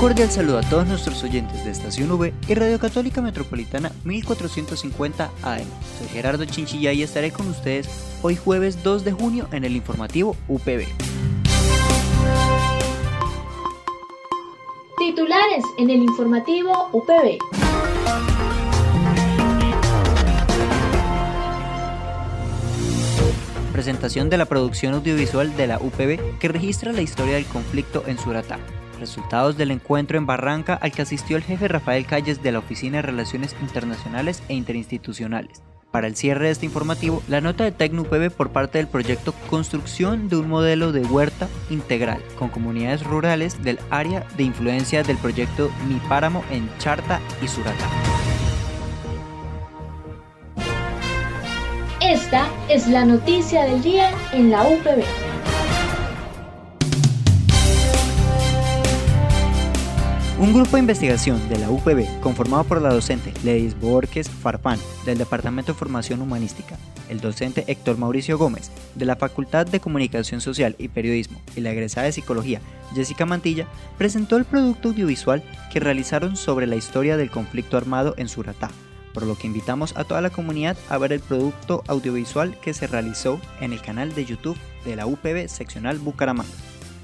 Cordial saludo a todos nuestros oyentes de Estación V y Radio Católica Metropolitana 1450 AM. Soy Gerardo Chinchilla y estaré con ustedes hoy jueves 2 de junio en el informativo UPB. Titulares en el informativo UPB. Presentación de la producción audiovisual de la UPB que registra la historia del conflicto en Suratá resultados del encuentro en Barranca al que asistió el jefe Rafael Calles de la Oficina de Relaciones Internacionales e Interinstitucionales. Para el cierre de este informativo, la nota de TecnoUPB por parte del proyecto Construcción de un modelo de huerta integral con comunidades rurales del área de influencia del proyecto Mi Páramo en Charta y Suratá. Esta es la noticia del día en la UPB. Un grupo de investigación de la UPB, conformado por la docente Ledis Borges Farfán, del Departamento de Formación Humanística, el docente Héctor Mauricio Gómez, de la Facultad de Comunicación Social y Periodismo, y la egresada de Psicología, Jessica Mantilla, presentó el producto audiovisual que realizaron sobre la historia del conflicto armado en Suratá, por lo que invitamos a toda la comunidad a ver el producto audiovisual que se realizó en el canal de YouTube de la UPB Seccional Bucaramanga.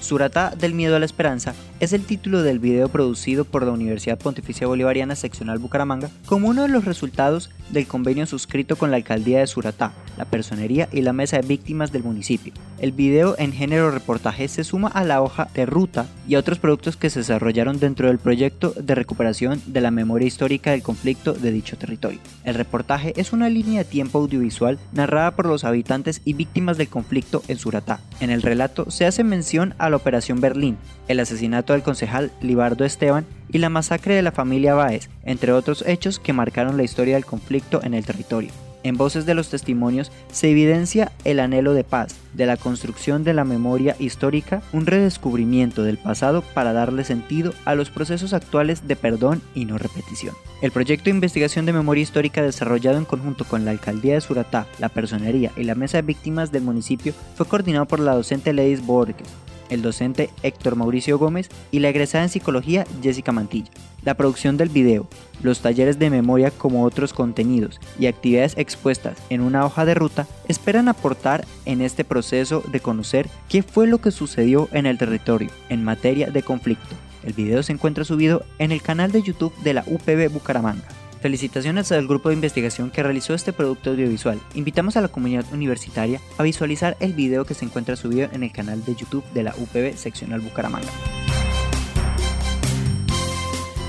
Suratá del Miedo a la Esperanza es el título del video producido por la Universidad Pontificia Bolivariana Seccional Bucaramanga como uno de los resultados del convenio suscrito con la alcaldía de Suratá, la personería y la mesa de víctimas del municipio. El video en género reportaje se suma a la hoja de ruta y a otros productos que se desarrollaron dentro del proyecto de recuperación de la memoria histórica del conflicto de dicho territorio. El reportaje es una línea de tiempo audiovisual narrada por los habitantes y víctimas del conflicto en Suratá. En el relato se hace mención a la Operación Berlín, el asesinato del concejal Libardo Esteban y la masacre de la familia Báez, entre otros hechos que marcaron la historia del conflicto en el territorio. En voces de los testimonios se evidencia el anhelo de paz, de la construcción de la memoria histórica, un redescubrimiento del pasado para darle sentido a los procesos actuales de perdón y no repetición. El proyecto de investigación de memoria histórica desarrollado en conjunto con la Alcaldía de Suratá, la Personería y la Mesa de Víctimas del municipio fue coordinado por la docente Ledis Borges, el docente Héctor Mauricio Gómez y la egresada en psicología Jessica Mantilla. La producción del video, los talleres de memoria como otros contenidos y actividades expuestas en una hoja de ruta esperan aportar en este proceso de conocer qué fue lo que sucedió en el territorio en materia de conflicto. El video se encuentra subido en el canal de YouTube de la UPB Bucaramanga. Felicitaciones al grupo de investigación que realizó este producto audiovisual. Invitamos a la comunidad universitaria a visualizar el video que se encuentra subido en el canal de YouTube de la UPB Seccional Bucaramanga.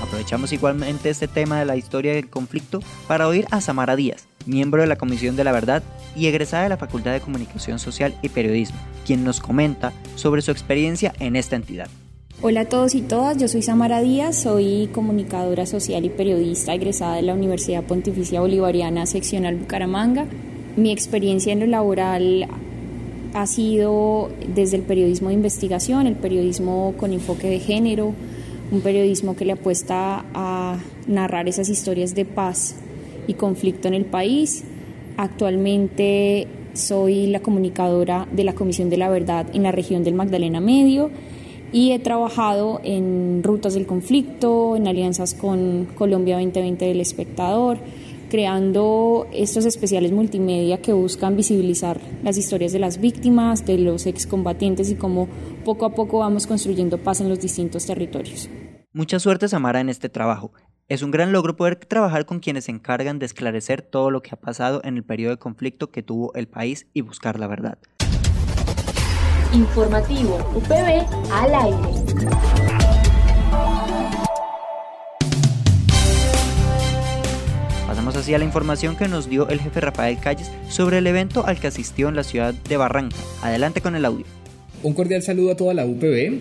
Aprovechamos igualmente este tema de la historia del conflicto para oír a Samara Díaz, miembro de la Comisión de la Verdad y egresada de la Facultad de Comunicación Social y Periodismo, quien nos comenta sobre su experiencia en esta entidad. Hola a todos y todas, yo soy Samara Díaz, soy comunicadora social y periodista egresada de la Universidad Pontificia Bolivariana Seccional Bucaramanga. Mi experiencia en lo laboral ha sido desde el periodismo de investigación, el periodismo con enfoque de género, un periodismo que le apuesta a narrar esas historias de paz y conflicto en el país. Actualmente soy la comunicadora de la Comisión de la Verdad en la región del Magdalena Medio y he trabajado en rutas del conflicto, en alianzas con Colombia 2020 del espectador, creando estos especiales multimedia que buscan visibilizar las historias de las víctimas, de los excombatientes y cómo poco a poco vamos construyendo paz en los distintos territorios. Mucha suerte Samara en este trabajo. Es un gran logro poder trabajar con quienes se encargan de esclarecer todo lo que ha pasado en el periodo de conflicto que tuvo el país y buscar la verdad. Informativo UPB al aire. Pasamos así a la información que nos dio el jefe Rafael Calles sobre el evento al que asistió en la ciudad de Barranca. Adelante con el audio. Un cordial saludo a toda la UPB.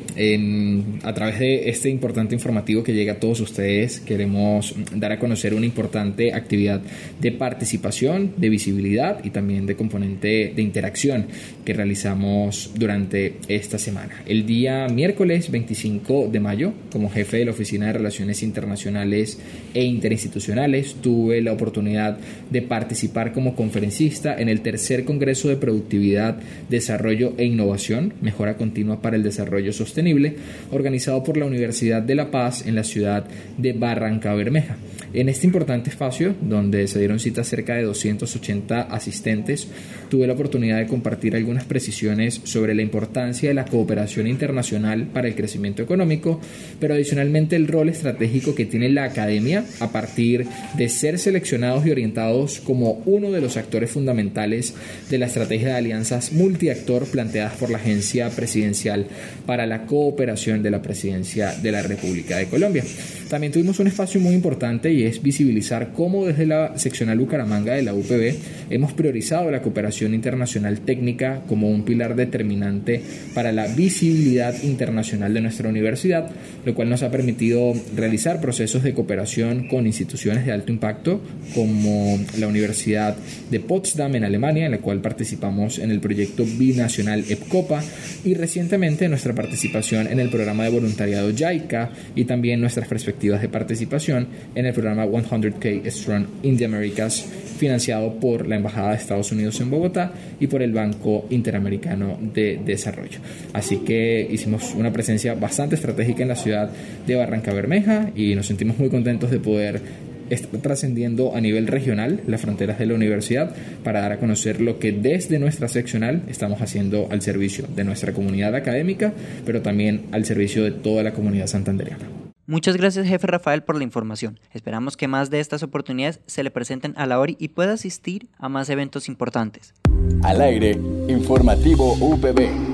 a través de este importante informativo que llega a todos ustedes, queremos dar a conocer una importante actividad de participación, de visibilidad y también de componente de interacción que realizamos durante esta semana. El día miércoles 25 de mayo, como jefe de la Oficina de Relaciones Internacionales e Interinstitucionales, tuve la oportunidad de participar como conferencista en el tercer Congreso de Productividad, Desarrollo e Innovación Mejora Continua para el Desarrollo Sostenible, organizado por la Universidad de La Paz en la ciudad de Barranca Bermeja. En este importante espacio, donde se dieron cita cerca de 280 asistentes, tuve la oportunidad de compartir algunas precisiones sobre la importancia de la cooperación internacional para el crecimiento económico, pero adicionalmente el rol estratégico que tiene la academia a partir de ser seleccionados y orientados como uno de los actores fundamentales de la estrategia de alianzas multiactor planteadas por la Agencia Presidencial para la Cooperación de la Presidencia de la República de Colombia. También tuvimos un espacio muy importante y es visibilizar cómo desde la seccional Bucaramanga de la UPB hemos priorizado la cooperación internacional técnica como un pilar determinante para la visibilidad internacional de nuestra universidad, lo cual nos ha permitido realizar procesos de cooperación con instituciones de alto impacto como la Universidad de Potsdam en Alemania, en la cual participamos en el proyecto binacional EPCOPA y recientemente nuestra participación en el programa de voluntariado JICA y también nuestras perspectivas de participación en el programa 100K Strong in the Americas, financiado por la Embajada de Estados Unidos en Bogotá y por el Banco Interamericano de Desarrollo. Así que hicimos una presencia bastante estratégica en la ciudad de Barranca Bermeja y nos sentimos muy contentos de poder estar trascendiendo a nivel regional las fronteras de la universidad para dar a conocer lo que desde nuestra seccional estamos haciendo al servicio de nuestra comunidad académica, pero también al servicio de toda la comunidad santandereana. Muchas gracias, jefe Rafael, por la información. Esperamos que más de estas oportunidades se le presenten a la ORI y pueda asistir a más eventos importantes. Al aire, informativo UPB.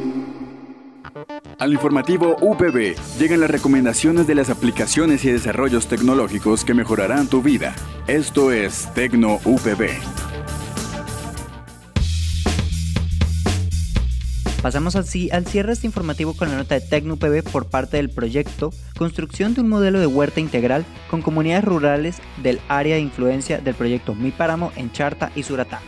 Al informativo UPB llegan las recomendaciones de las aplicaciones y desarrollos tecnológicos que mejorarán tu vida. Esto es Tecno UPB. Pasamos así al cierre este informativo con la nota de TecnoPB por parte del proyecto Construcción de un modelo de huerta integral con comunidades rurales del área de influencia del proyecto Mi Páramo en Charta y Suratá.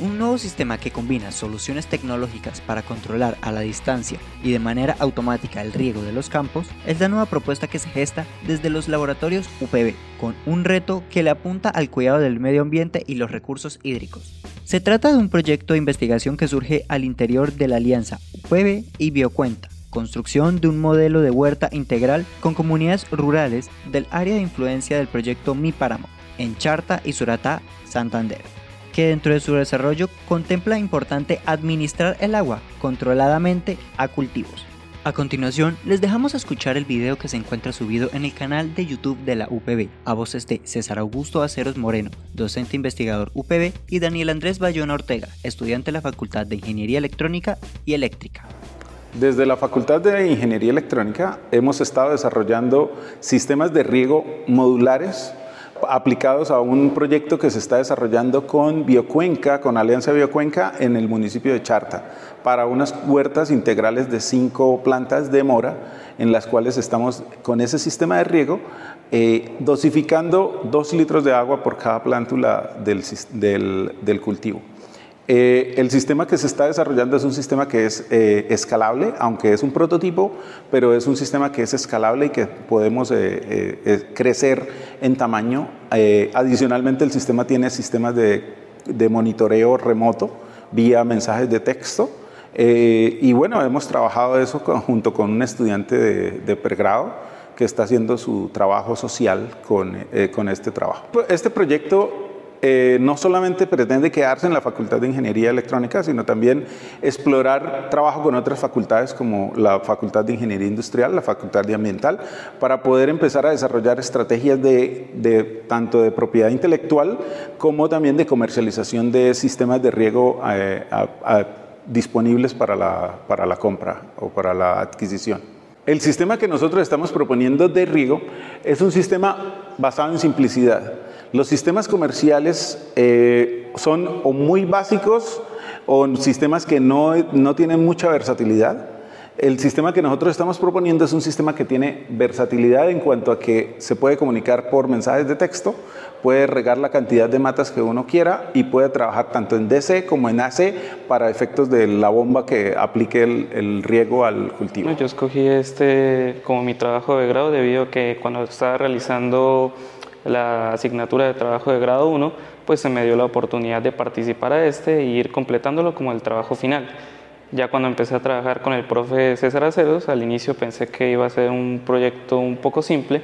Un nuevo sistema que combina soluciones tecnológicas para controlar a la distancia y de manera automática el riego de los campos es la nueva propuesta que se gesta desde los laboratorios UPB, con un reto que le apunta al cuidado del medio ambiente y los recursos hídricos. Se trata de un proyecto de investigación que surge al interior de la alianza UPB y Biocuenta, construcción de un modelo de huerta integral con comunidades rurales del área de influencia del proyecto Mi Páramo, en Charta y Suratá, Santander que dentro de su desarrollo contempla importante administrar el agua controladamente a cultivos. A continuación, les dejamos escuchar el video que se encuentra subido en el canal de YouTube de la UPB, a voces de César Augusto Aceros Moreno, docente investigador UPB, y Daniel Andrés Bayona Ortega, estudiante de la Facultad de Ingeniería Electrónica y Eléctrica. Desde la Facultad de Ingeniería Electrónica hemos estado desarrollando sistemas de riego modulares aplicados a un proyecto que se está desarrollando con Biocuenca, con Alianza Biocuenca en el municipio de Charta, para unas huertas integrales de cinco plantas de mora, en las cuales estamos con ese sistema de riego eh, dosificando dos litros de agua por cada plántula del cultivo. Eh, el sistema que se está desarrollando es un sistema que es eh, escalable, aunque es un prototipo, pero es un sistema que es escalable y que podemos eh, crecer en tamaño. adicionalmente, el sistema tiene sistemas de, monitoreo remoto vía mensajes de texto. y bueno, hemos trabajado eso junto con un estudiante de, pregrado que está haciendo su trabajo social con, con este trabajo. Este proyecto eh, no solamente pretende quedarse en la Facultad de Ingeniería Electrónica, sino también explorar trabajo con otras facultades como la Facultad de Ingeniería Industrial, la Facultad de Ambiental, para poder empezar a desarrollar estrategias de, tanto de propiedad intelectual como también de comercialización de sistemas de riego eh, disponibles para la, para la compra o para la adquisición. El sistema que nosotros estamos proponiendo de riego es un sistema basado en simplicidad. Los sistemas comerciales eh, son o muy básicos o sistemas que no, no tienen mucha versatilidad. El sistema que nosotros estamos proponiendo es un sistema que tiene versatilidad en cuanto a que se puede comunicar por mensajes de texto, puede regar la cantidad de matas que uno quiera y puede trabajar tanto en DC como en AC para efectos de la bomba que aplique el, riego al cultivo. Yo escogí este como mi trabajo de grado debido a que cuando estaba realizando la asignatura de trabajo de grado 1, pues se me dio la oportunidad de participar a este e ir completándolo como el trabajo final. Ya cuando empecé a trabajar con el profe César Aceros, al inicio pensé que iba a ser un proyecto un poco simple,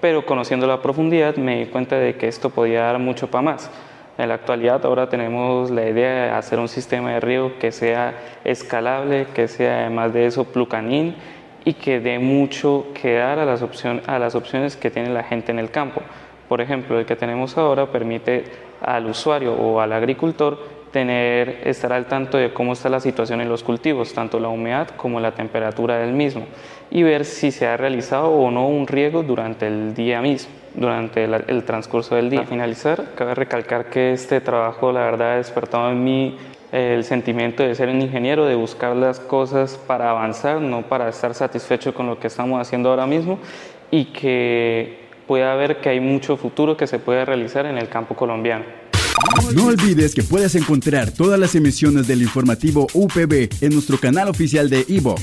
pero conociendo la profundidad me di cuenta de que esto podía dar mucho para más. En la actualidad ahora tenemos la idea de hacer un sistema de riego que sea escalable, que sea además de eso plucanín y que dé mucho que dar a las, a las opciones que tiene la gente en el campo. Por ejemplo, el que tenemos ahora permite al usuario o al agricultor tener, estar al tanto de cómo está la situación en los cultivos, tanto la humedad como la temperatura del mismo, y ver si se ha realizado o no un riego durante el día mismo, durante el, transcurso del día. Para finalizar, cabe recalcar que este trabajo, la verdad, ha despertado en mí el sentimiento de ser un ingeniero, de buscar las cosas para avanzar, no para estar satisfecho con lo que estamos haciendo ahora mismo, y que pueda ver que hay mucho futuro que se puede realizar en el campo colombiano. No olvides que puedes encontrar todas las emisiones del informativo UPB en nuestro canal oficial de iVox,